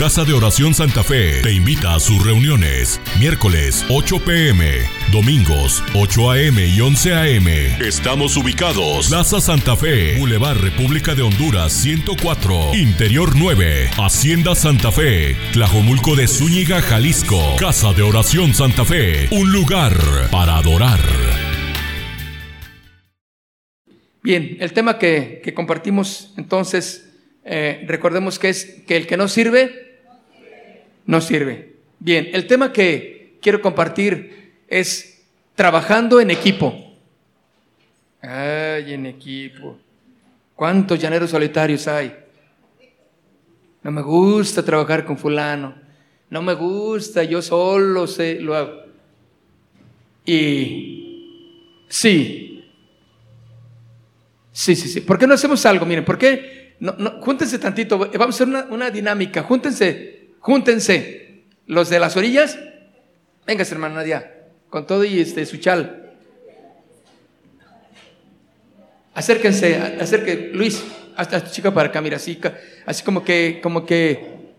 Casa de Oración Santa Fe te invita a sus reuniones. Miércoles 8 pm, domingos 8 am y 11 am. Estamos ubicados. Plaza Santa Fe, Boulevard República de Honduras 104, Interior 9, Hacienda Santa Fe, Tlajomulco de Zúñiga, Jalisco. Casa de Oración Santa Fe, un lugar para adorar. Bien, el tema que, compartimos entonces, eh, recordemos que es que el que no sirve, no sirve. Bien, el tema que quiero compartir es trabajando en equipo. Ay, en equipo. ¿Cuántos llaneros solitarios hay? No me gusta trabajar con fulano. No me gusta, yo solo sé, lo hago. Y sí, Sí, sí, sí. ¿Por qué no hacemos algo? Miren, ¿por qué? No, no, júntense tantito. Vamos a hacer una, una, dinámica. Júntense, júntense. Los de las orillas. Véngase, hermana Nadia. Con todo y este, su chal. Acérquense, acérquense. Luis, hasta esta chica para acá, mira, así, como que, como que,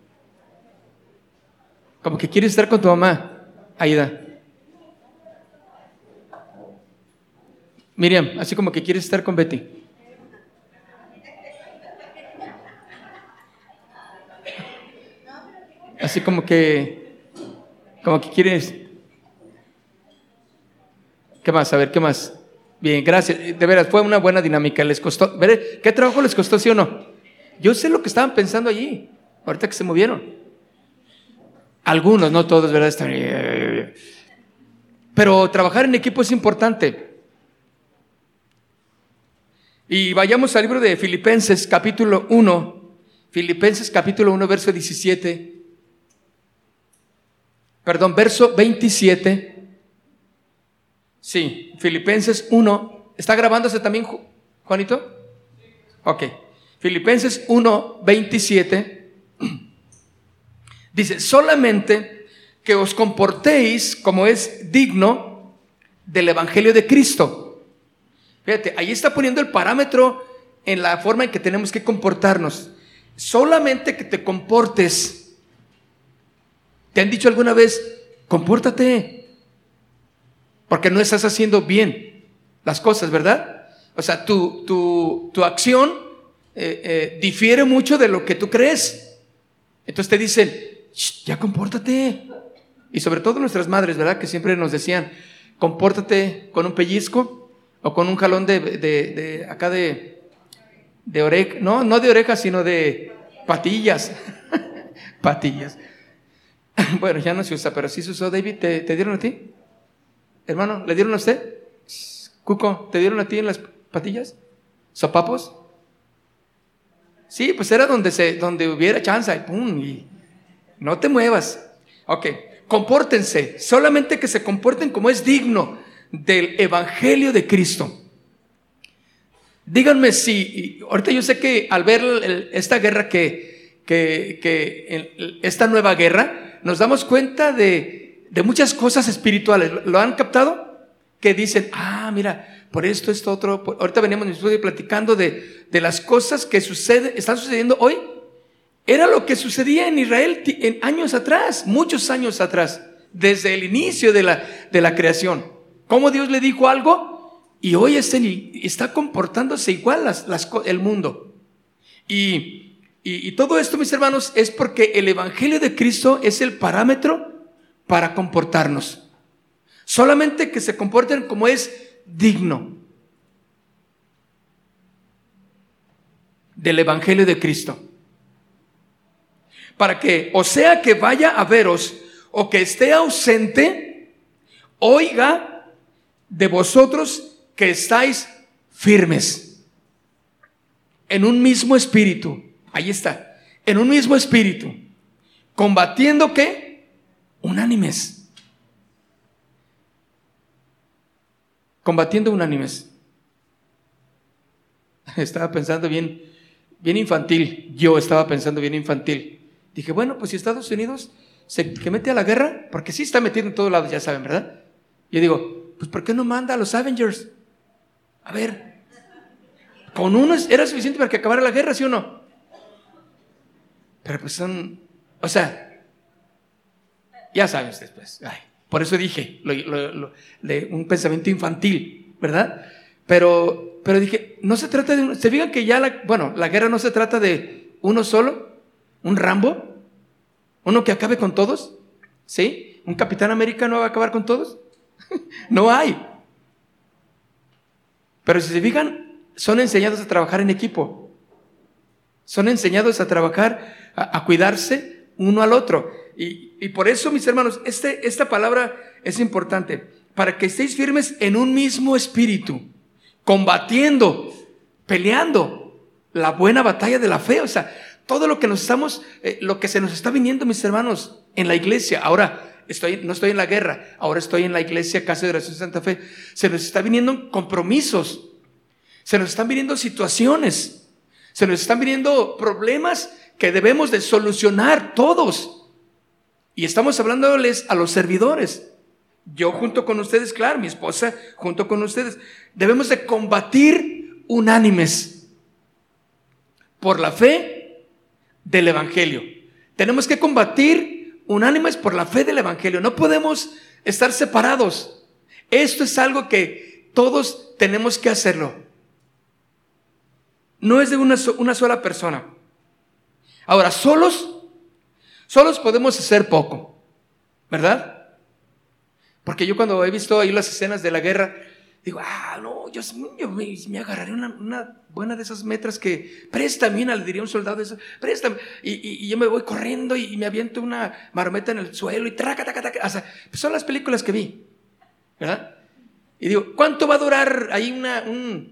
como que quieres estar con tu mamá. Aida. Miriam, así como que quieres estar con Betty. Así como que, como que quieres. ¿Qué más? A ver, ¿qué más? Bien, gracias. De veras, fue una buena dinámica. ¿Les costó? ¿Qué trabajo les costó, sí o no? Yo sé lo que estaban pensando allí, ahorita que se movieron. Algunos, no todos, ¿verdad? Pero trabajar en equipo es importante. Y vayamos al libro de Filipenses capítulo 1, Filipenses capítulo 1, verso 17 perdón, verso 27. Sí, Filipenses 1. ¿Está grabándose también, Juanito? Ok. Filipenses 1, 27. Dice, solamente que os comportéis como es digno del Evangelio de Cristo. Fíjate, ahí está poniendo el parámetro en la forma en que tenemos que comportarnos. Solamente que te comportes ¿Te han dicho alguna vez, compórtate? Porque no estás haciendo bien las cosas, ¿verdad? O sea, tu, tu, tu acción eh, eh, difiere mucho de lo que tú crees. Entonces te dicen, ya compórtate. Y sobre todo nuestras madres, ¿verdad? Que siempre nos decían, compórtate con un pellizco o con un jalón de, de, de acá de, de oreja. No, no de oreja, sino de patillas. patillas. bueno, ya no se usa, pero sí se usó. David, ¿te, dieron a ti? Hermano, ¿le dieron a usted? Cuco, ¿te dieron a ti en las patillas? ¿Sopapos? Sí, pues era donde, se, donde hubiera chance y pum, y no te muevas. Ok, compórtense, solamente que se comporten como es digno del Evangelio de Cristo. Díganme si, ahorita yo sé que al ver esta guerra que, que, que esta nueva guerra, nos damos cuenta de, muchas cosas espirituales. ¿Lo han captado? Que dicen, ah, mira, por esto, esto, otro. ahorita veníamos en el estudio platicando de, las cosas que sucede, están sucediendo hoy. Era lo que sucedía en Israel en años atrás, muchos años atrás, desde el inicio de la, de la creación. ¿Cómo Dios le dijo algo? Y hoy está comportándose igual las, el mundo. Y y, todo esto, mis hermanos, es porque el Evangelio de Cristo es el parámetro para comportarnos. Solamente que se comporten como es digno del Evangelio de Cristo. Para que, o sea que vaya a veros o que esté ausente, oiga de vosotros que estáis firmes en un mismo espíritu Ahí está. En un mismo espíritu. Combatiendo qué? Unánimes. Combatiendo unánimes. Estaba pensando bien, bien infantil. Yo estaba pensando bien infantil. Dije, bueno, pues si Estados Unidos se que mete a la guerra, porque sí está metiendo en todos lados, ya saben, ¿verdad? Yo digo, pues ¿por qué no manda a los Avengers? A ver, con uno era suficiente para que acabara la guerra, ¿sí o no? Pero pues son O sea, ya saben ustedes, pues. por eso dije, un pensamiento infantil, ¿verdad? Pero, pero dije, no se trata de... ¿Se fijan que ya la... Bueno, la guerra no se trata de uno solo? ¿Un Rambo? ¿Uno que acabe con todos? ¿Sí? ¿Un Capitán América no va a acabar con todos? no hay. Pero si se fijan, son enseñados a trabajar en equipo. Son enseñados a trabajar, a, cuidarse uno al otro. Y, por eso, mis hermanos, este, esta palabra es importante, para que estéis firmes en un mismo espíritu, combatiendo, peleando la buena batalla de la fe. O sea, todo lo que nos estamos, eh, lo que se nos está viniendo, mis hermanos, en la iglesia. Ahora, estoy, no estoy en la guerra, ahora estoy en la iglesia Casa de Oración Santa Fe. Se nos está viniendo compromisos, se nos están viniendo situaciones, se nos están viniendo problemas que debemos de solucionar todos. Y estamos hablándoles a los servidores. Yo junto con ustedes, claro, mi esposa junto con ustedes. Debemos de combatir unánimes por la fe del Evangelio. Tenemos que combatir unánimes por la fe del Evangelio. No podemos estar separados. Esto es algo que todos tenemos que hacerlo no es de una, una sola persona. Ahora, solos, solos podemos hacer poco, ¿verdad? Porque yo cuando he visto ahí las escenas de la guerra, digo, ah, no, yo, me, agarraré una, buena de esas metras que préstame, le diría un soldado eso, préstame. Y, yo me voy corriendo y, me aviento una marometa en el suelo y traca, traca, traca. O sea, son las películas que vi, ¿verdad? Y digo, ¿cuánto va a durar ahí una, un,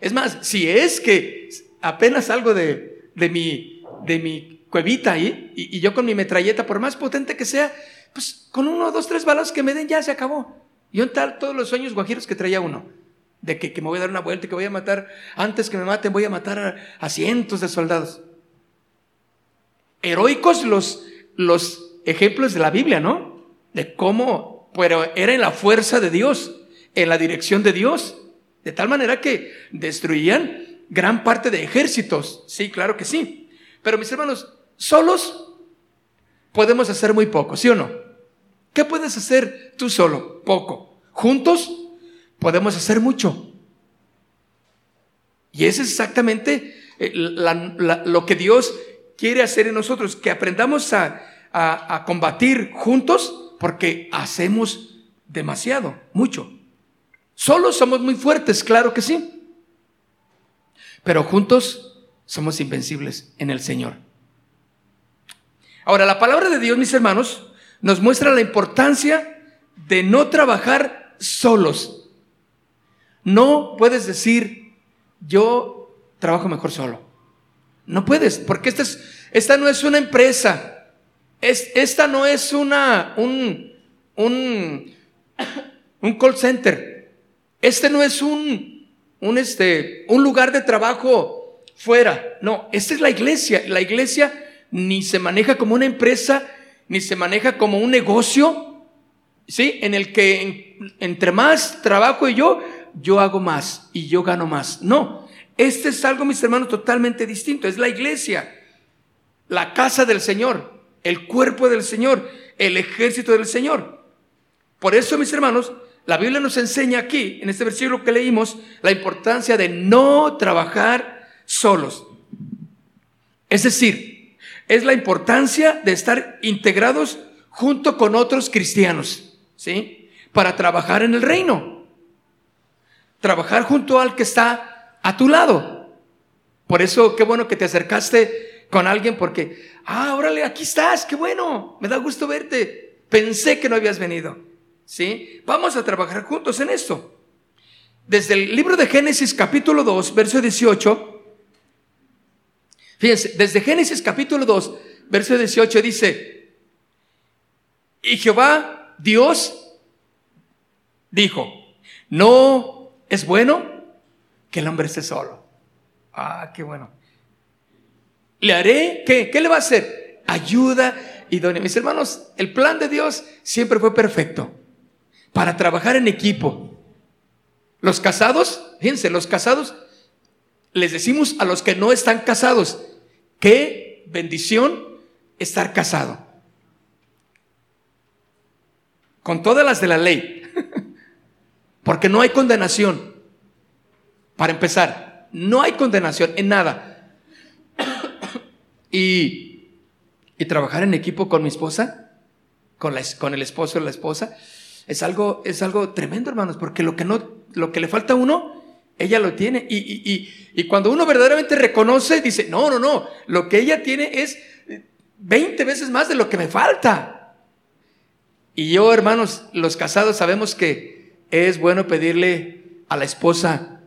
es más, si es que apenas salgo de, de, mi, de mi cuevita ahí y, yo con mi metralleta, por más potente que sea, pues con uno, dos, tres balas que me den ya se acabó. Y tal todos los sueños guajiros que traía uno. De que, me voy a dar una vuelta y que voy a matar, antes que me maten, voy a matar a, cientos de soldados. Heroicos los, los ejemplos de la Biblia, ¿no? De cómo, pero era en la fuerza de Dios, en la dirección de Dios. De tal manera que destruían gran parte de ejércitos. Sí, claro que sí. Pero mis hermanos, solos podemos hacer muy poco, ¿sí o no? ¿Qué puedes hacer tú solo? Poco. Juntos podemos hacer mucho. Y eso es exactamente eh, lo que Dios quiere hacer en nosotros, que aprendamos a, a combatir juntos porque hacemos demasiado, mucho. Solos somos muy fuertes, claro que sí. Pero juntos somos invencibles en el Señor. Ahora, la palabra de Dios, mis hermanos, nos muestra la importancia de no trabajar solos. No puedes decir, yo trabajo mejor solo. No puedes, porque esta, es, esta no es una empresa. Es, esta no es una, un, un, un call center. Este no es un, un, este, un lugar de trabajo fuera. No, esta es la iglesia. La iglesia ni se maneja como una empresa, ni se maneja como un negocio, ¿sí? En el que entre más trabajo yo, yo hago más y yo gano más. No, este es algo, mis hermanos, totalmente distinto. Es la iglesia, la casa del Señor, el cuerpo del Señor, el ejército del Señor. Por eso, mis hermanos, la Biblia nos enseña aquí, en este versículo que leímos, la importancia de no trabajar solos. Es decir, es la importancia de estar integrados junto con otros cristianos, ¿sí? Para trabajar en el reino. Trabajar junto al que está a tu lado. Por eso, qué bueno que te acercaste con alguien porque, ah, órale, aquí estás, qué bueno, me da gusto verte. Pensé que no habías venido. ¿Sí? Vamos a trabajar juntos en esto. Desde el libro de Génesis capítulo 2, verso 18, fíjense, desde Génesis capítulo 2, verso 18 dice, y Jehová Dios dijo, no es bueno que el hombre esté solo. Ah, qué bueno. Le haré, ¿qué? ¿Qué le va a hacer? Ayuda idónea. Mis hermanos, el plan de Dios siempre fue perfecto para trabajar en equipo. Los casados, fíjense, los casados, les decimos a los que no están casados, qué bendición estar casado. Con todas las de la ley. Porque no hay condenación. Para empezar, no hay condenación en nada. y, y trabajar en equipo con mi esposa, con, la, con el esposo y la esposa, es algo, es algo tremendo, hermanos, porque lo que, no, lo que le falta a uno, ella lo tiene. Y, y, y, cuando uno verdaderamente reconoce, dice, no, no, no, lo que ella tiene es 20 veces más de lo que me falta. Y yo, hermanos, los casados sabemos que es bueno pedirle a la esposa,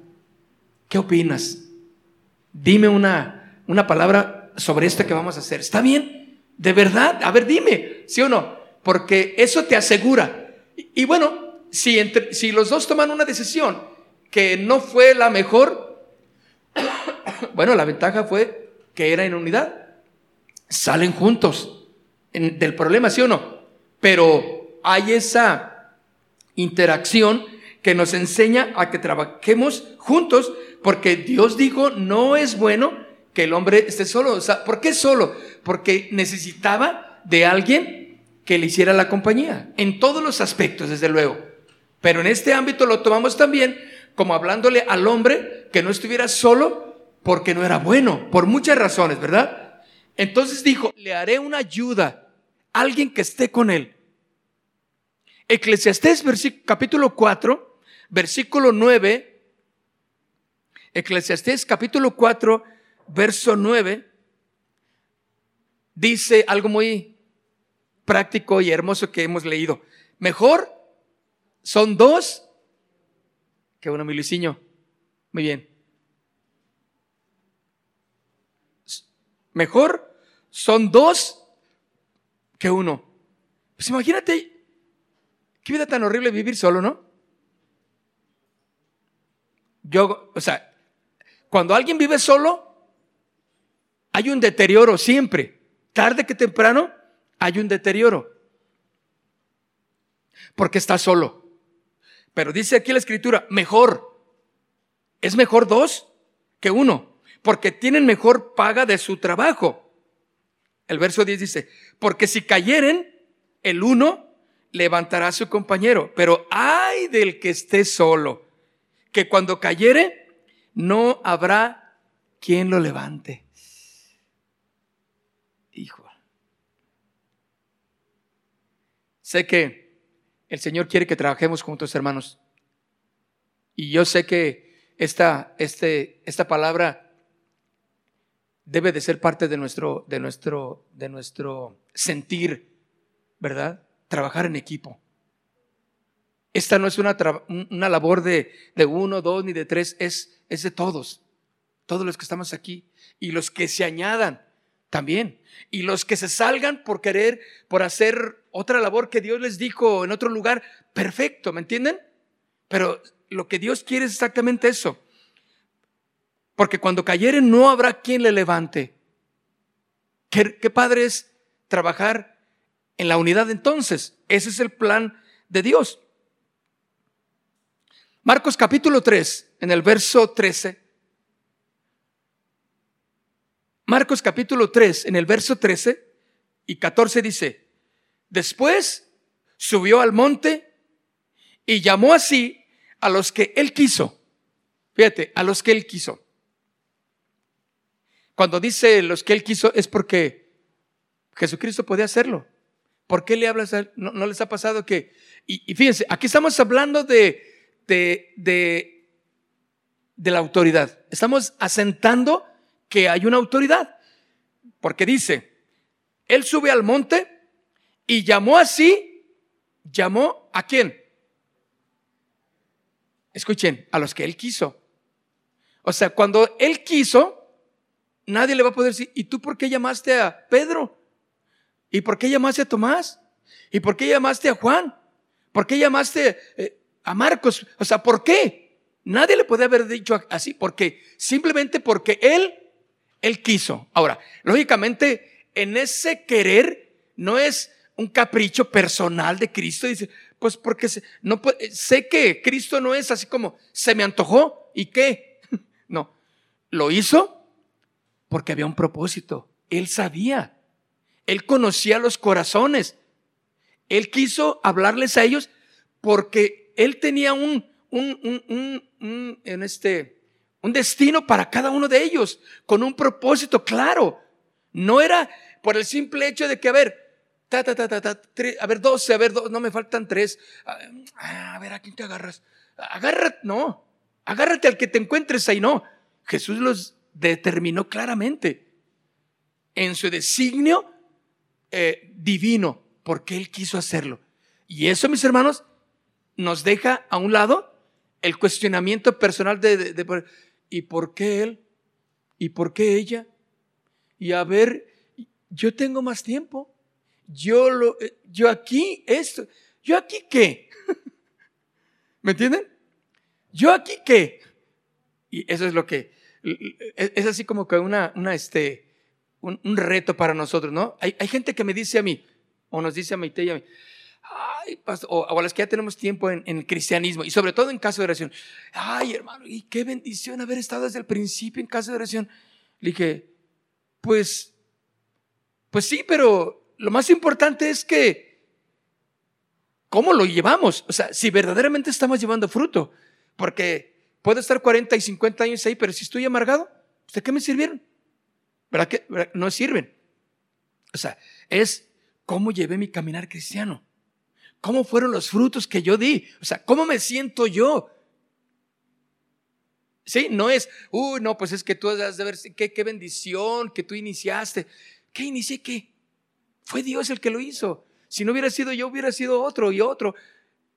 ¿qué opinas? Dime una, una palabra sobre esto que vamos a hacer. ¿Está bien? ¿De verdad? A ver, dime, ¿sí o no? Porque eso te asegura y, bueno, si, entre, si los dos toman una decisión que no fue la mejor, bueno, la ventaja fue que era en unidad. Salen juntos del problema, ¿sí o no? Pero hay esa interacción que nos enseña a que trabajemos juntos, porque Dios dijo, no es bueno que el hombre esté solo. ¿por qué solo? Porque necesitaba de alguien que le hiciera la compañía, en todos los aspectos, desde luego. Pero en este ámbito lo tomamos también como hablándole al hombre que no estuviera solo porque no era bueno, por muchas razones, ¿verdad? Entonces dijo, le haré una ayuda, alguien que esté con él. Eclesiastés capítulo 4, versículo 9. Eclesiastés capítulo 4, verso 9, dice algo muy práctico y hermoso que hemos leído. Mejor son dos que uno, mi Luisinho. Muy bien. Mejor son dos que uno. Pues imagínate, qué vida tan horrible vivir solo, ¿no? Yo, o sea, cuando alguien vive solo, hay un deterioro siempre, tarde que temprano, hay un deterioro. Porque está solo. Pero dice aquí la escritura, mejor. Es mejor dos que uno, porque tienen mejor paga de su trabajo. El verso 10 dice, porque si cayeren, el uno levantará a su compañero, pero ay del que esté solo, que cuando cayere, no habrá quien lo levante. Sé que el Señor quiere que trabajemos juntos, hermanos. Y yo sé que esta, este, esta palabra debe de ser parte de nuestro, de nuestro, de nuestro sentir, ¿verdad? Trabajar en equipo. Esta no es una, una labor de, de, uno, dos, ni de tres, es, es de todos, todos los que estamos aquí y los que se añadan también. Y los que se salgan por querer, por hacer otra labor que Dios les dijo en otro lugar, perfecto, ¿me entienden? Pero lo que Dios quiere es exactamente eso. Porque cuando cayeren no habrá quien le levante. ¿Qué, qué padre es trabajar en la unidad entonces? Ese es el plan de Dios. Marcos capítulo 3, en el verso 13, Marcos capítulo 3, en el verso 13 y 14 dice, después subió al monte y llamó así a los que él quiso. Fíjate, a los que él quiso. Cuando dice los que él quiso es porque Jesucristo podía hacerlo. ¿Por qué le hablas a él? ¿No, les ha pasado que... Y, fíjense, aquí estamos hablando de, de, de la autoridad. Estamos asentando que hay una autoridad. Porque dice, él sube al monte y llamó así, llamó a quién? Escuchen, a los que él quiso. O sea, cuando él quiso, nadie le va a poder decir, ¿y tú por qué llamaste a Pedro? ¿Y por qué llamaste a Tomás? ¿Y por qué llamaste a Juan? ¿Por qué llamaste eh, a Marcos? O sea, ¿por qué? Nadie le puede haber dicho así, porque simplemente porque él él quiso. Ahora, lógicamente, en ese querer no es un capricho personal de Cristo. Dice, pues porque no, sé que Cristo no es así como se me antojó y qué. No, lo hizo porque había un propósito. Él sabía. Él conocía los corazones. Él quiso hablarles a ellos porque Él tenía un, un, un, un, en este, un destino para cada uno de ellos, con un propósito claro. No era por el simple hecho de que, a ver, ta, ta, ta, ta, ta a ver, doce, a ver, no me faltan tres. Ah, a ver, ¿a quién te agarras? Agárrate, no, agárrate al que te encuentres ahí, no. Jesús los determinó claramente en su designio eh, divino, porque Él quiso hacerlo. Y eso, mis hermanos, nos deja a un lado el cuestionamiento personal de, ¿y por qué Él? ¿Y por qué ella? Y a ver, yo tengo más tiempo. Yo, lo, eh, yo aquí, esto, yo aquí qué. ¿Me entienden? Yo aquí qué. Y eso es lo que, es así como que una este, un, reto para nosotros, ¿no? Hay, hay, gente que me dice a mí, o nos dice a Maite y a mí, ay, pastor, o, a las que ya tenemos tiempo en, el cristianismo, y sobre todo en caso de oración, ay, hermano, y qué bendición haber estado desde el principio en caso de oración. Le dije, pues, pues sí, pero lo más importante es que, ¿cómo lo llevamos? O sea, si verdaderamente estamos llevando fruto, porque Puedo estar 40 y 50 años ahí, pero si estoy amargado, ¿de qué me sirvieron? ¿Verdad que no sirven? O sea, es cómo llevé mi caminar cristiano. ¿Cómo fueron los frutos que yo di? O sea, ¿cómo me siento yo? Sí, no es, uy, no, pues es que tú has de ver, qué, bendición que tú iniciaste. ¿Qué inicié qué? Fue Dios el que lo hizo. Si no hubiera sido yo, hubiera sido otro y otro.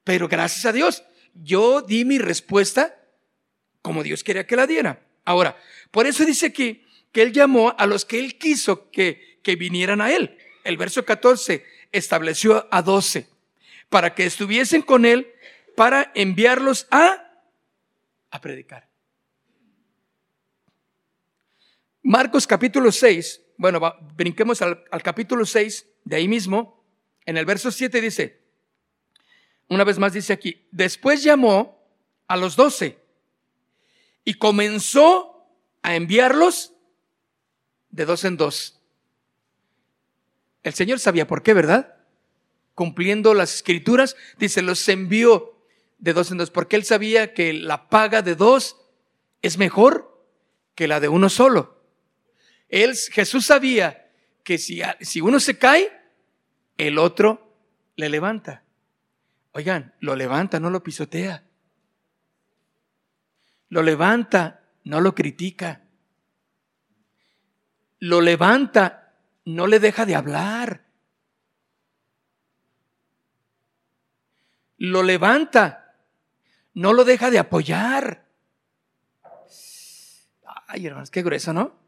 Pero gracias a Dios, yo di mi respuesta como Dios quería que la diera. Ahora, por eso dice aquí que Él llamó a los que Él quiso que, que vinieran a Él. El verso 14 estableció a 12 para que estuviesen con Él para enviarlos a, a predicar. Marcos capítulo 6, bueno, brinquemos al, al capítulo 6, de ahí mismo, en el verso 7 dice, una vez más dice aquí, después llamó a los doce y comenzó a enviarlos de dos en dos. El Señor sabía por qué, ¿verdad? Cumpliendo las escrituras, dice, los envió de dos en dos, porque Él sabía que la paga de dos es mejor que la de uno solo. Él, Jesús sabía que si, si uno se cae, el otro le levanta. Oigan, lo levanta, no lo pisotea lo levanta, no lo critica. Lo levanta, no le deja de hablar. Lo levanta, no lo deja de apoyar. Ay, hermanos, qué grueso, ¿no?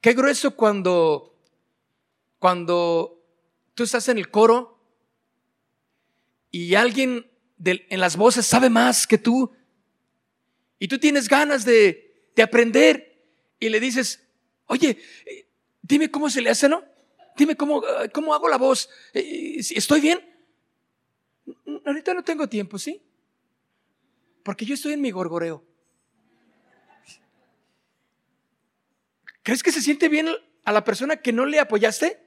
Qué grueso cuando, cuando tú estás en el coro y alguien en las voces sabe más que tú y tú tienes ganas de, aprender y le dices, oye, eh, dime cómo se le hace, ¿no? Dime cómo, eh, cómo hago la voz. Eh, ¿Estoy bien? Ahorita no tengo tiempo, ¿sí? Porque yo estoy en mi gorgoreo. ¿Crees que se siente bien a la persona que no le apoyaste?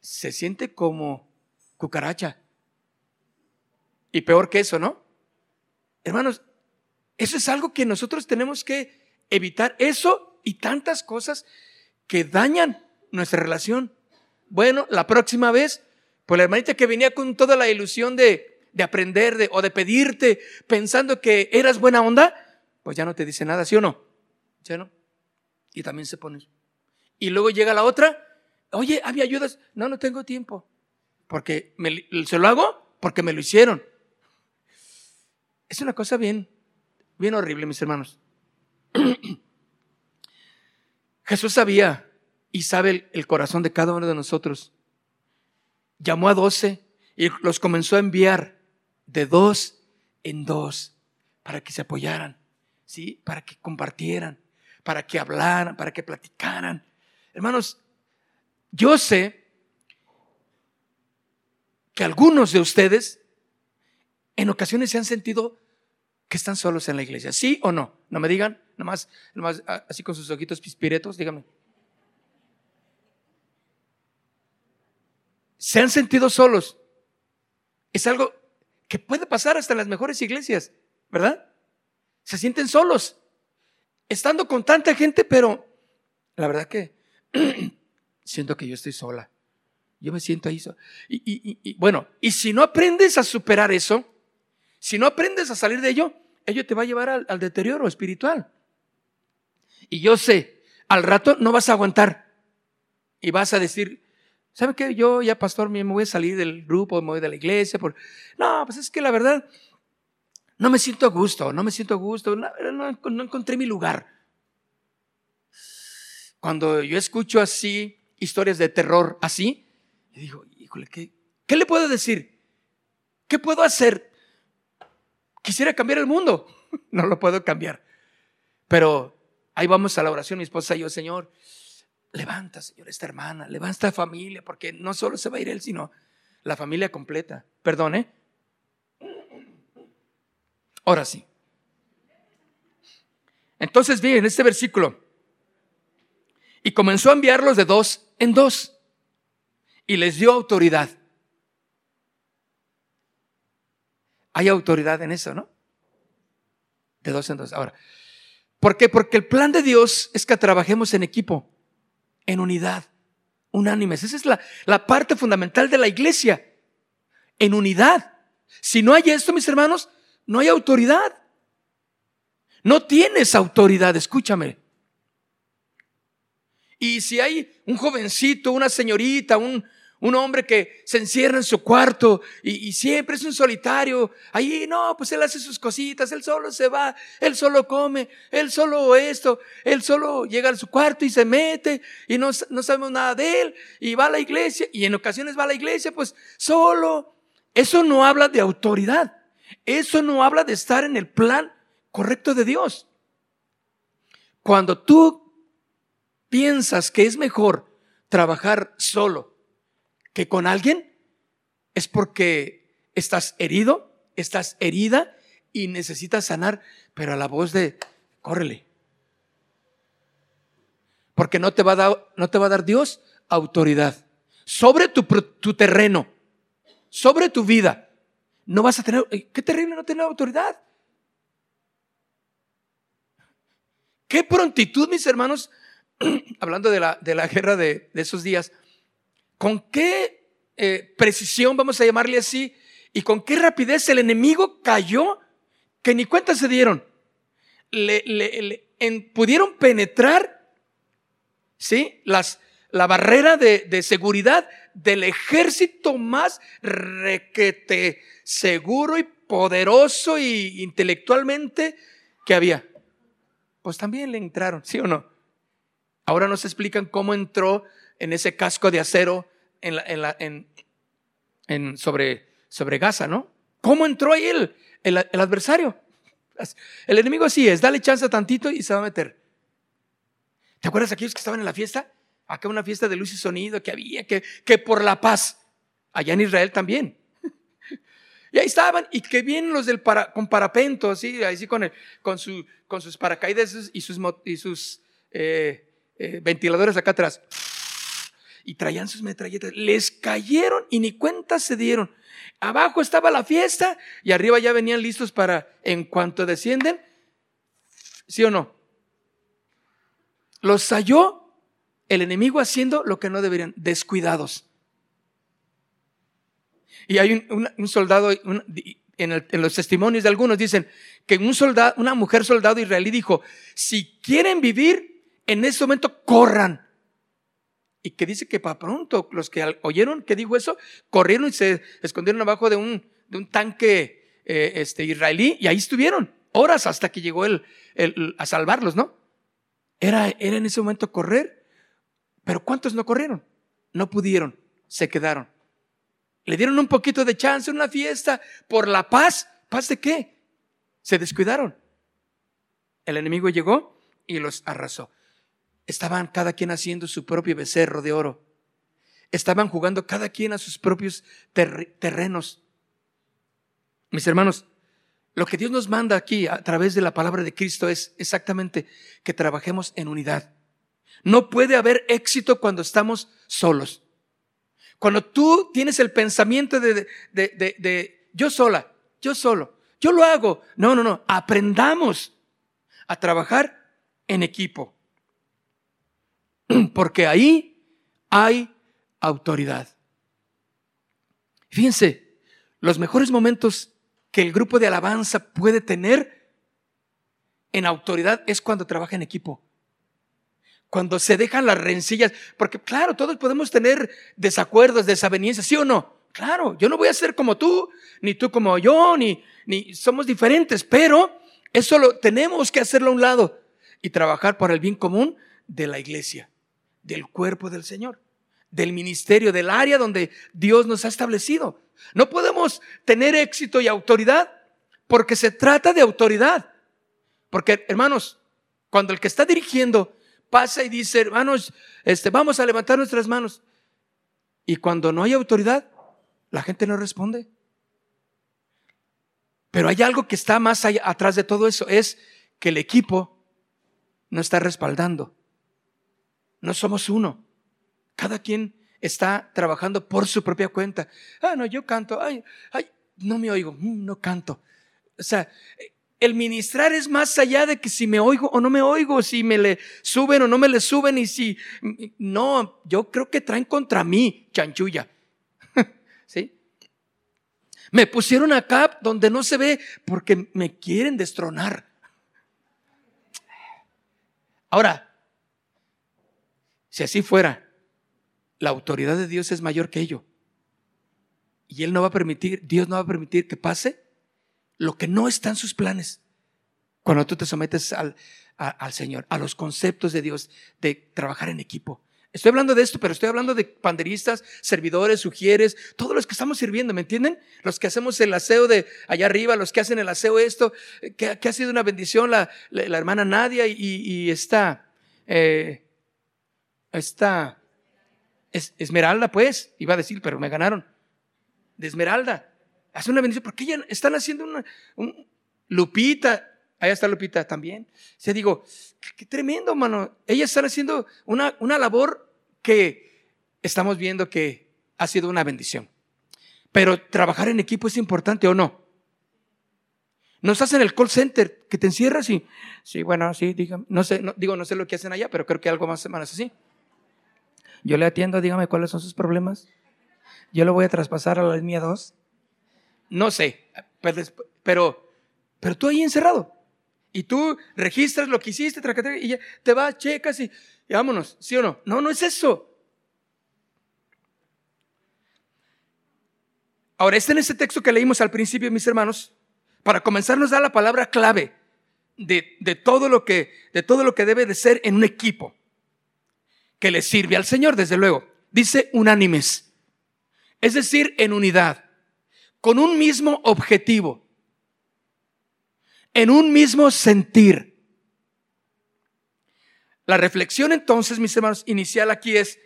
Se siente como cucaracha. Y peor que eso, ¿no? Hermanos, eso es algo que nosotros tenemos que evitar. Eso y tantas cosas que dañan nuestra relación. Bueno, la próxima vez, pues la hermanita que venía con toda la ilusión de, de aprender de, o de pedirte pensando que eras buena onda, pues ya no te dice nada, ¿sí o no? ¿Sí no? Y también se pone. Y luego llega la otra, oye, ¿había ayudas? No, no tengo tiempo. Porque me, se lo hago porque me lo hicieron. Es una cosa bien, Bien horrible, mis hermanos. Jesús sabía y sabe el, corazón de cada uno de nosotros. Llamó a doce y los comenzó a enviar de dos en dos para que se apoyaran, ¿sí? Para que compartieran, para que hablaran, para que platicaran. Hermanos, yo sé que algunos de ustedes en ocasiones se han sentido que están solos en la iglesia. ¿Sí o no? No me digan, nomás, nomás así con sus ojitos pispiretos, díganme. Se han sentido solos. Es algo que puede pasar hasta en las mejores iglesias, ¿verdad? Se sienten solos, estando con tanta gente, pero la verdad que siento que yo estoy sola. Yo me siento ahí. sola. Y, bueno, y si no aprendes a superar eso, si no aprendes a salir de ello, ello te va a llevar al, al deterioro espiritual. Y yo sé, al rato no vas a aguantar y vas a decir, ¿sabe qué? Yo ya, pastor, me voy a salir del grupo, me voy de la iglesia. Por... No, pues es que la verdad, no me siento a gusto, no me siento a gusto, no, no, encontré mi lugar. Cuando yo escucho así, historias de terror así, yo digo, híjole, ¿qué, ¿qué le puedo decir? ¿Qué puedo hacer? Quisiera cambiar el mundo, no lo puedo cambiar. Pero ahí vamos a la oración, mi esposa y yo, Señor, Levanta, Señor, esta hermana, levanta esta familia, porque no solo se va a ir él, sino la familia completa. Perdone. Ahora sí. Entonces, bien, en este versículo, y comenzó a enviarlos de dos en dos, y les dio autoridad. Hay autoridad en eso, ¿no? De dos en dos. Ahora, ¿por qué? Porque el plan de Dios es que trabajemos en equipo en unidad, unánimes. Esa es la, la parte fundamental de la iglesia, en unidad. Si no hay esto, mis hermanos, no hay autoridad. No tienes autoridad, escúchame. Y si hay un jovencito, una señorita, un, un hombre que se encierra en su cuarto y, siempre es un solitario. Ahí no, pues él hace sus cositas, él solo se va, él solo come, él solo esto, él solo llega a su cuarto y se mete y no, no sabemos nada de él y va a la iglesia y en ocasiones va a la iglesia pues solo. Eso no habla de autoridad. Eso no habla de estar en el plan correcto de Dios. Cuando tú piensas que es mejor trabajar solo con alguien es porque estás herido, estás herida y necesitas sanar, pero a la voz de, córrele. Porque no te va a dar, no te va a dar Dios autoridad sobre tu, terreno, sobre tu vida. No vas a tener, qué terrible no tener autoridad. Qué prontitud, mis hermanos, hablando de la, de la guerra de esos días, con qué eh, precisión, vamos a llamarle así, y con qué rapidez el enemigo cayó, que ni cuenta se dieron. Le, pudieron penetrar, ¿sí? Las, la barrera de, de, seguridad del ejército más requete seguro y poderoso y intelectualmente que había. Pues también le entraron, ¿sí o no? Ahora nos explican cómo entró en ese casco de acero en, la, en, en, sobre, sobre Gaza, ¿no? ¿Cómo entró ahí el, el, adversario? El enemigo así es, dale chance tantito y se va a meter. ¿Te acuerdas aquellos que estaban en la fiesta? Acá una fiesta de luz y sonido que había, que, que por la paz. Allá en Israel también. Y ahí estaban, y que vienen los del para, con parapento, así, así con, el, con, su, con sus paracaídas y sus, y sus eh, eh, ventiladores acá atrás y traían sus metralletas. Les cayeron y ni cuenta se dieron. Abajo estaba la fiesta y arriba ya venían listos para, en cuanto descienden, ¿sí o no? Los halló el enemigo haciendo lo que no deberían, descuidados. Y hay un, soldado, en, en, los testimonios de algunos dicen que un soldado, una mujer soldado israelí dijo, si quieren vivir, en ese momento corran y que dice que para pronto los que oyeron que dijo eso, corrieron y se escondieron abajo de un, de un tanque eh, este, israelí y ahí estuvieron horas hasta que llegó el, el, a salvarlos, ¿no? Era, era en ese momento correr, pero ¿cuántos no corrieron? No pudieron, se quedaron. Le dieron un poquito de chance, una fiesta por la paz. ¿Paz de qué? Se descuidaron. El enemigo llegó y los arrasó. Estaban cada quien haciendo su propio becerro de oro. Estaban jugando cada quien a sus propios terrenos. Mis hermanos, lo que Dios nos manda aquí a través de la palabra de Cristo es exactamente que trabajemos en unidad. No puede haber éxito cuando estamos solos. Cuando tú tienes el pensamiento de, de, yo sola, yo solo, yo lo hago. No, no, no. Aprendamos a trabajar en equipo. Porque ahí hay autoridad. Fíjense, los mejores momentos que el grupo de alabanza puede tener en autoridad es cuando trabaja en equipo. Cuando se dejan las rencillas, porque claro, todos podemos tener desacuerdos, desavenencias, ¿sí o no? Claro, yo no voy a ser como tú, ni tú como yo, ni, ni somos diferentes, pero eso lo tenemos que hacerlo a un lado y trabajar por el bien común de la iglesia, del cuerpo del Señor, del ministerio, del área donde Dios nos ha establecido. No podemos tener éxito y autoridad porque se trata de autoridad. Porque, hermanos, cuando el que está dirigiendo pasa y dice, hermanos, este, vamos a levantar nuestras manos. Y cuando no hay autoridad, la gente no responde. Pero hay algo que está más allá, atrás de todo eso, es que el equipo no está respaldando. No somos uno. Cada quien está trabajando por su propia cuenta. Ah, no, yo canto. Ay, ay, no me oigo, mm, no canto. O sea, el ministrar es más allá de que si me oigo o no me oigo, si me le suben o no me le suben y si no, yo creo que traen contra mí chanchulla. ¿Sí? Me pusieron acá donde no se ve porque me quieren destronar. Ahora, si así fuera, la autoridad de Dios es mayor que ello. Y Él no va a permitir, Dios no va a permitir que pase lo que no está en sus planes. Cuando tú te sometes al, al Señor, a los conceptos de Dios de trabajar en equipo. Estoy hablando de esto, pero estoy hablando de panderistas, servidores, sugieres, todos los que estamos sirviendo, ¿me entienden? Los que hacemos el aseo de allá arriba, los que hacen el aseo esto, que, ha sido una bendición la, la, hermana Nadia y, y está, eh, está Esmeralda, pues, iba a decir, pero me ganaron. De Esmeralda. Hace una bendición, porque ya están haciendo una, un, Lupita, Allá está Lupita también. Se digo, qué, tremendo, mano. Ellas están haciendo una, una labor que estamos viendo que ha sido una bendición. Pero trabajar en equipo es importante o no. Nos hacen el call center, que te encierras y, sí, bueno, sí, dígame, no sé, no, digo, no sé lo que hacen allá, pero creo que algo más o menos así. Yo le atiendo, dígame cuáles son sus problemas. Yo lo voy a traspasar a la línea 2. No sé, pero, pero tú ahí encerrado. Y tú registras lo que hiciste, y ya te vas, checas y, vámonos, ¿sí o no? No, no es eso. Ahora, este en ese texto que leímos al principio, mis hermanos, para comenzar nos da la palabra clave de, de, todo lo que, de todo lo que debe de ser en un equipo que le sirve al Señor, desde luego. Dice unánimes, es decir, en unidad, con un mismo objetivo en un mismo sentir. La reflexión entonces, mis hermanos, inicial aquí es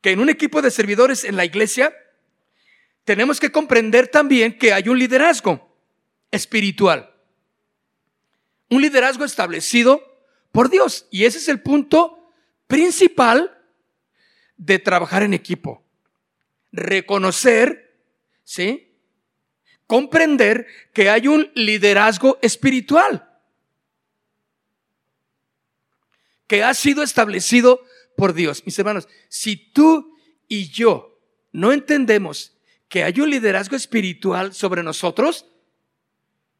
que en un equipo de servidores en la iglesia tenemos que comprender también que hay un liderazgo espiritual. Un liderazgo establecido por Dios. Y ese es el punto principal de trabajar en equipo. Reconocer, ¿sí? comprender que hay un liderazgo espiritual que ha sido establecido por Dios. Mis hermanos, si tú y yo no entendemos que hay un liderazgo espiritual sobre nosotros,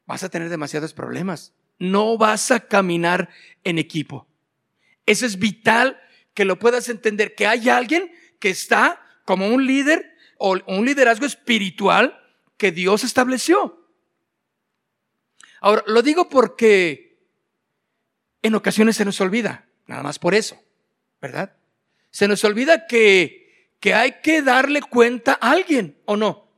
vas a tener demasiados problemas. No vas a caminar en equipo. Eso es vital que lo puedas entender, que hay alguien que está como un líder o un liderazgo espiritual que Dios estableció. Ahora, lo digo porque en ocasiones se nos olvida, nada más por eso, ¿verdad? Se nos olvida que, que hay que darle cuenta a alguien, ¿o no?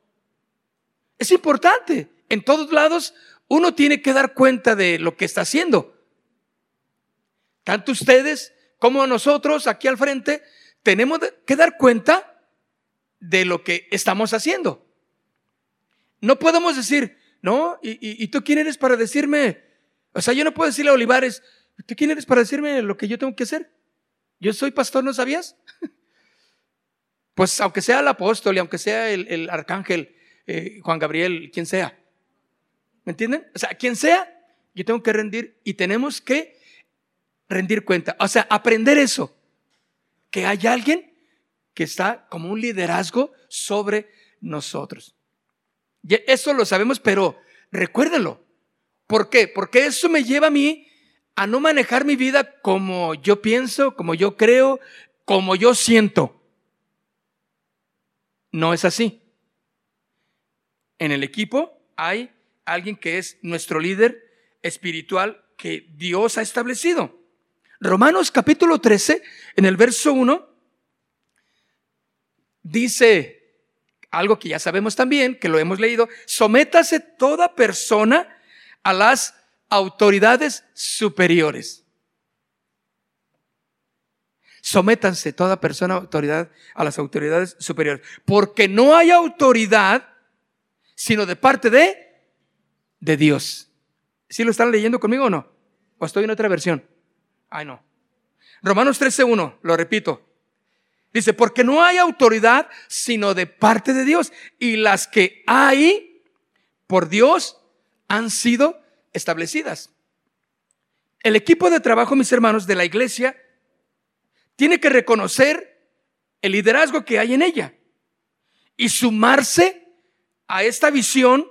Es importante. En todos lados uno tiene que dar cuenta de lo que está haciendo. Tanto ustedes como nosotros aquí al frente tenemos que dar cuenta de lo que estamos haciendo. No podemos decir, ¿no? ¿Y, tú quién eres para decirme? O sea, yo no puedo decirle a Olivares, ¿tú quién eres para decirme lo que yo tengo que hacer? Yo soy pastor, ¿no sabías? Pues aunque sea el apóstol y aunque sea el, arcángel eh, Juan Gabriel, quien sea. ¿Me entienden? O sea, quien sea, yo tengo que rendir y tenemos que rendir cuenta. O sea, aprender eso. Que hay alguien que está como un liderazgo sobre nosotros. Y eso lo sabemos, pero recuérdenlo. ¿Por qué? Porque eso me lleva a mí a no manejar mi vida como yo pienso, como yo creo, como yo siento. No es así. En el equipo hay alguien que es nuestro líder espiritual que Dios ha establecido. Romanos capítulo 13, en el verso 1, dice algo que ya sabemos también, que lo hemos leído, sométase toda persona a las autoridades superiores. Sométanse toda persona autoridad a las autoridades superiores, porque no hay autoridad sino de parte de de Dios. ¿Sí lo están leyendo conmigo o no? ¿O estoy en otra versión? Ay, no. Romanos 13:1, lo repito. Dice, porque no hay autoridad sino de parte de Dios. Y las que hay por Dios han sido establecidas. El equipo de trabajo, mis hermanos, de la iglesia, tiene que reconocer el liderazgo que hay en ella y sumarse a esta visión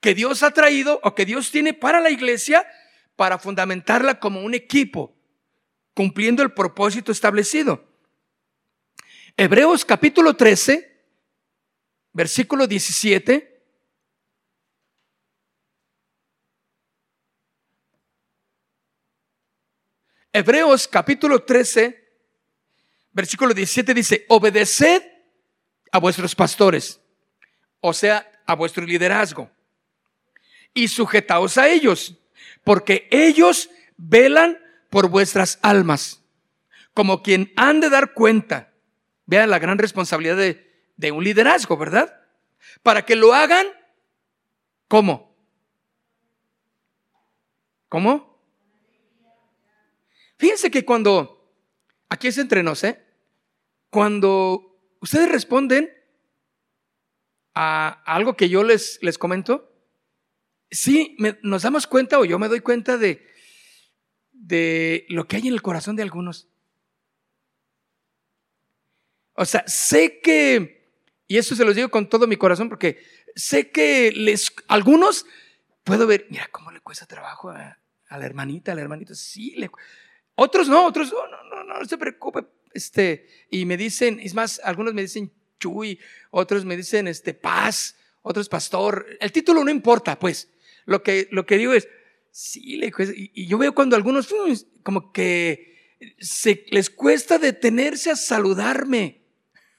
que Dios ha traído o que Dios tiene para la iglesia para fundamentarla como un equipo, cumpliendo el propósito establecido. Hebreos capítulo 13, versículo 17. Hebreos capítulo 13, versículo 17 dice, obedeced a vuestros pastores, o sea, a vuestro liderazgo, y sujetaos a ellos, porque ellos velan por vuestras almas, como quien han de dar cuenta. Vean la gran responsabilidad de, de un liderazgo, ¿verdad? Para que lo hagan, ¿cómo? ¿Cómo? Fíjense que cuando, aquí es entre nos, ¿eh? Cuando ustedes responden a algo que yo les, les comento, sí nos damos cuenta o yo me doy cuenta de, de lo que hay en el corazón de algunos. O sea, sé que, y eso se los digo con todo mi corazón, porque sé que les, algunos puedo ver, mira cómo le cuesta trabajo a, a la hermanita, a la hermanita, sí, le, otros no, otros, no, no, no, no, se preocupe. Este, y me dicen, es más, algunos me dicen Chuy, otros me dicen este, paz, otros pastor. El título no importa, pues. Lo que, lo que digo es, sí, le y, yo veo cuando algunos como que se les cuesta detenerse a saludarme.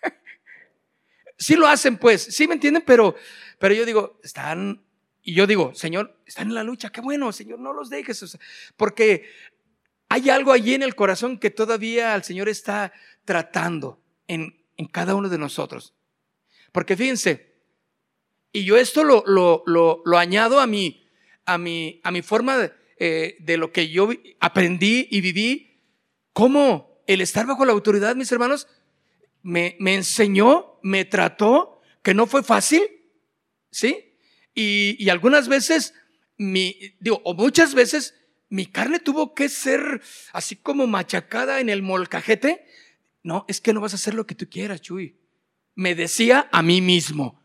sí lo hacen, pues, sí me entienden, pero, pero yo digo, están, y yo digo, Señor, están en la lucha, qué bueno, Señor, no los dejes, porque hay algo allí en el corazón que todavía el Señor está tratando en, cada uno de nosotros. Porque fíjense, y yo esto lo, lo, lo, añado a mi, a mi, a mi forma de, eh, de lo que yo aprendí y viví, cómo el estar bajo la autoridad, mis hermanos, me, me enseñó, me trató, que no fue fácil, ¿sí? Y, y algunas veces, mi, digo, o muchas veces mi carne tuvo que ser así como machacada en el molcajete. No, es que no vas a hacer lo que tú quieras, Chuy. Me decía a mí mismo.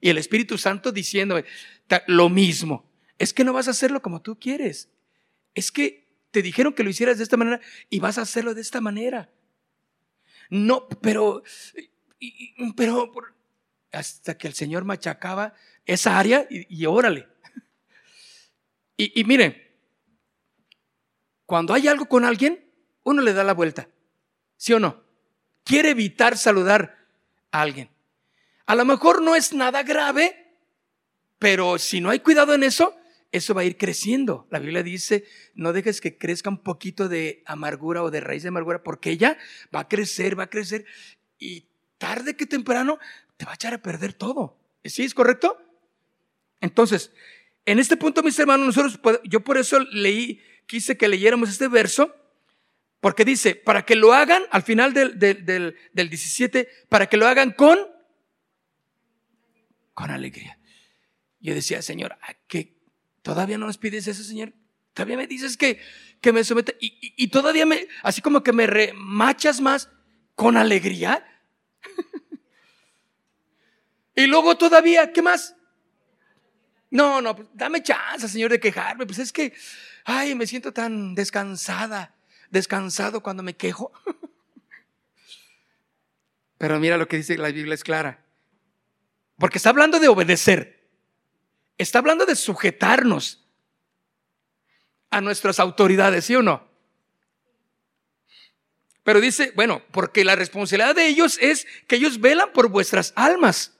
Y el Espíritu Santo diciéndome lo mismo. Es que no vas a hacerlo como tú quieres. Es que te dijeron que lo hicieras de esta manera y vas a hacerlo de esta manera. No, pero, pero, hasta que el Señor machacaba esa área y, órale. Y, y miren, cuando hay algo con alguien, uno le da la vuelta. ¿Sí o no? Quiere evitar saludar a alguien. A lo mejor no es nada grave, pero si no hay cuidado en eso, eso va a ir creciendo. La Biblia dice, no dejes que crezca un poquito de amargura o de raíz de amargura, porque ella va a crecer, va a crecer, y tarde que temprano te va a echar a perder todo. ¿Sí es correcto? Entonces, en este punto, mis hermanos, nosotros, yo por eso leí quise que leyéramos este verso Porque dice, para que lo hagan, al final del, del, del, 17, para que lo hagan con, con alegría. Yo decía, Señor, ¿qué? ¿Todavía no nos pides eso, Señor? Todavía me dices que, que me somete y, y, todavía me, así como que me remachas más con alegría. y luego todavía, ¿qué más? No, no, pues, dame chance, Señor, de quejarme. Pues es que, ay, me siento tan descansada, descansado cuando me quejo. Pero mira lo que dice la Biblia es clara. Porque está hablando de obedecer. Está hablando de sujetarnos a nuestras autoridades, ¿sí o no? Pero dice, bueno, porque la responsabilidad de ellos es que ellos velan por vuestras almas.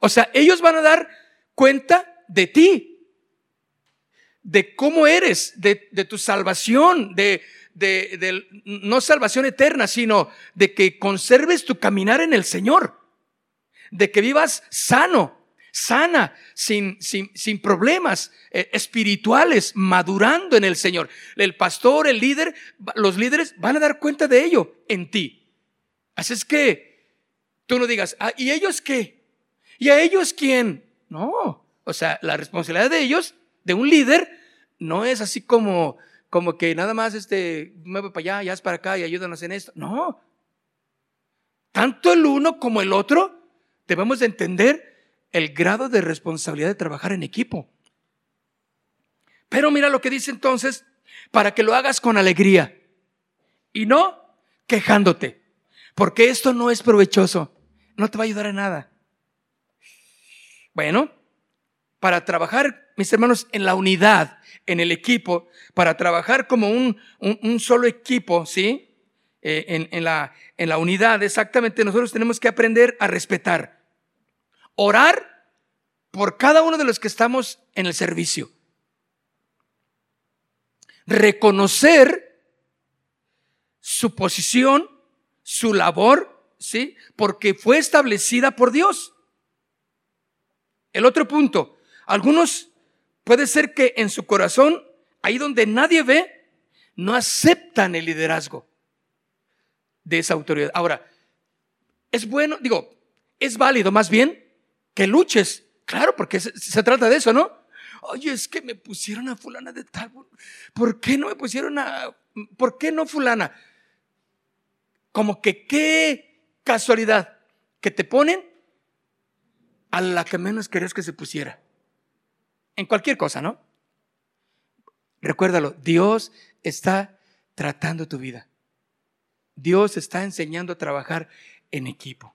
O sea, ellos van a dar cuenta de ti, de cómo eres, de, tu salvación, de, de, no salvación eterna, sino de que conserves tu caminar en el Señor, de que vivas sano, sana, sin, sin, sin problemas eh, espirituales, madurando en el Señor. El pastor, el líder, los líderes van a dar cuenta de ello en ti. Así es que tú no digas, ah, ¿y ellos qué? ¿Y a ellos quién? No, o sea, la responsabilidad de ellos, de un líder, no es así como, como que nada más este, mueve para allá, ya es para acá y ayúdanos en esto. No. Tanto el uno como el otro debemos de entender el grado de responsabilidad de trabajar en equipo. Pero mira lo que dice entonces, para que lo hagas con alegría y no quejándote, porque esto no es provechoso, no te va a ayudar en nada. Bueno, para trabajar, mis hermanos, en la unidad, en el equipo, para trabajar como un, un, solo equipo, ¿sí? Eh, en, la, en la unidad, exactamente, nosotros tenemos que aprender a respetar. Orar por cada uno de los que estamos en el servicio. Reconocer su posición, su labor, ¿sí? Porque fue establecida por Dios. El otro punto, algunos puede ser que en su corazón, ahí donde nadie ve, no aceptan el liderazgo de esa autoridad. Ahora, es bueno, digo, es válido más bien que luches. Claro, porque se, trata de eso, ¿no? Oye, es que me pusieron a fulana de tal. ¿Por qué no me pusieron a... ¿Por qué no fulana? Como que qué casualidad que te ponen a la que menos querías que se pusiera en cualquier cosa, ¿no? Recuérdalo, Dios está tratando tu vida. Dios está enseñando a trabajar en equipo.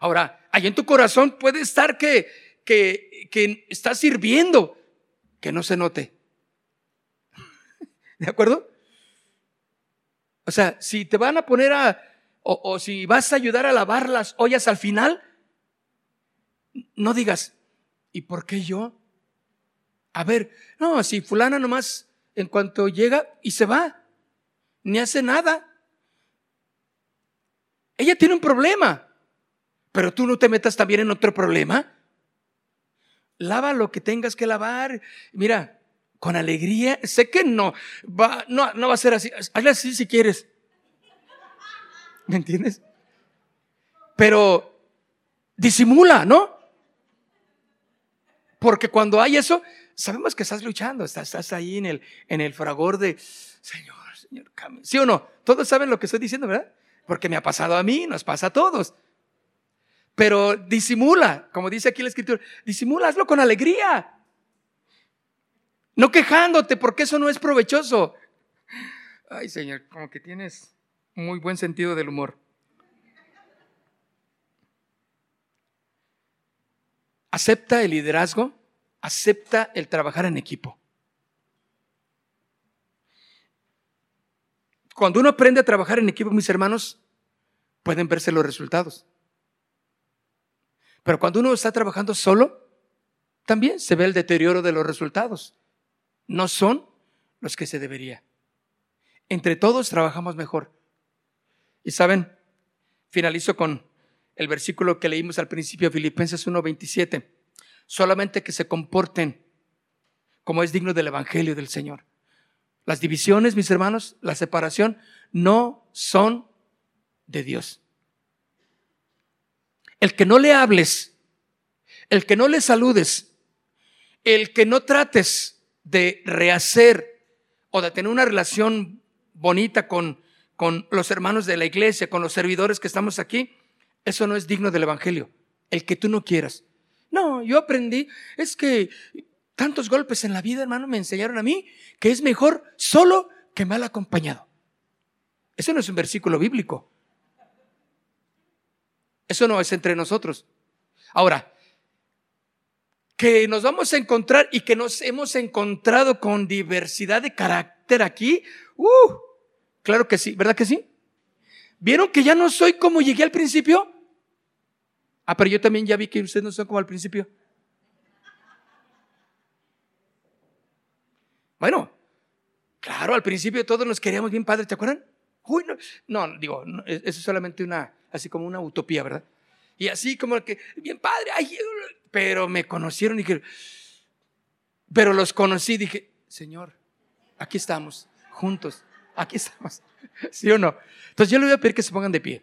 Ahora, ahí en tu corazón puede estar que, que, que estás sirviendo, que no se note. ¿De acuerdo? O sea, si te van a poner a, o, o si vas a ayudar a lavar las ollas al final, no digas, ¿Y por qué yo? A ver, no, si fulana nomás en cuanto llega y se va, ni hace nada. Ella tiene un problema, pero tú no te metas también en otro problema. Lava lo que tengas que lavar. Mira, con alegría. Sé que no va, no, va a ser así. Hazle así si quieres. ¿Me entiendes? Pero disimula, ¿no? Porque cuando hay eso, sabemos que estás luchando, estás, ahí en el, en el fragor de, Señor, ¿Sí o no? Todos saben lo que estoy diciendo, ¿verdad? Porque me ha pasado a mí, nos pasa a todos. Pero disimula, como dice aquí la escritura, disimula, hazlo con alegría. No quejándote, porque eso no es provechoso. Ay, Señor, como que tienes muy buen sentido del humor. acepta el liderazgo, acepta el trabajar en equipo. Cuando uno aprende a trabajar en equipo, mis hermanos, pueden verse los resultados. Pero cuando uno está trabajando solo, también se ve el deterioro de los resultados. No son los que se debería. Entre todos trabajamos mejor. Y saben, finalizo con el versículo que leímos al principio, Filipenses 1:27. Solamente que se comporten como es digno del Evangelio del Señor. Las divisiones, mis hermanos, la separación, no son de Dios. El que no le hables, el que no le saludes, el que no trates de rehacer o de tener una relación bonita con, con los hermanos de la iglesia, con los servidores que estamos aquí, eso no es digno del Evangelio. El que tú no quieras. No, yo aprendí, es que tantos golpes en la vida, hermano, me enseñaron a mí que es mejor solo que mal acompañado. Eso no es un versículo bíblico. Eso no es entre nosotros. Ahora, que nos vamos a encontrar y que nos hemos encontrado con diversidad de carácter aquí, uh, claro que sí, ¿verdad que sí? ¿Vieron que ya no soy como llegué al principio? Ah, pero yo también ya vi que ustedes no son como al principio. Bueno, claro, al principio todos nos queríamos bien padres, ¿te acuerdan? Uy, no, no, digo, eso es solamente una, así como una utopía, ¿verdad? Y así como que, bien padre, ay, pero me conocieron y dije, pero los conocí, dije, Señor, aquí estamos, juntos, aquí estamos, ¿sí o no? Entonces yo le voy a pedir que se pongan de pie.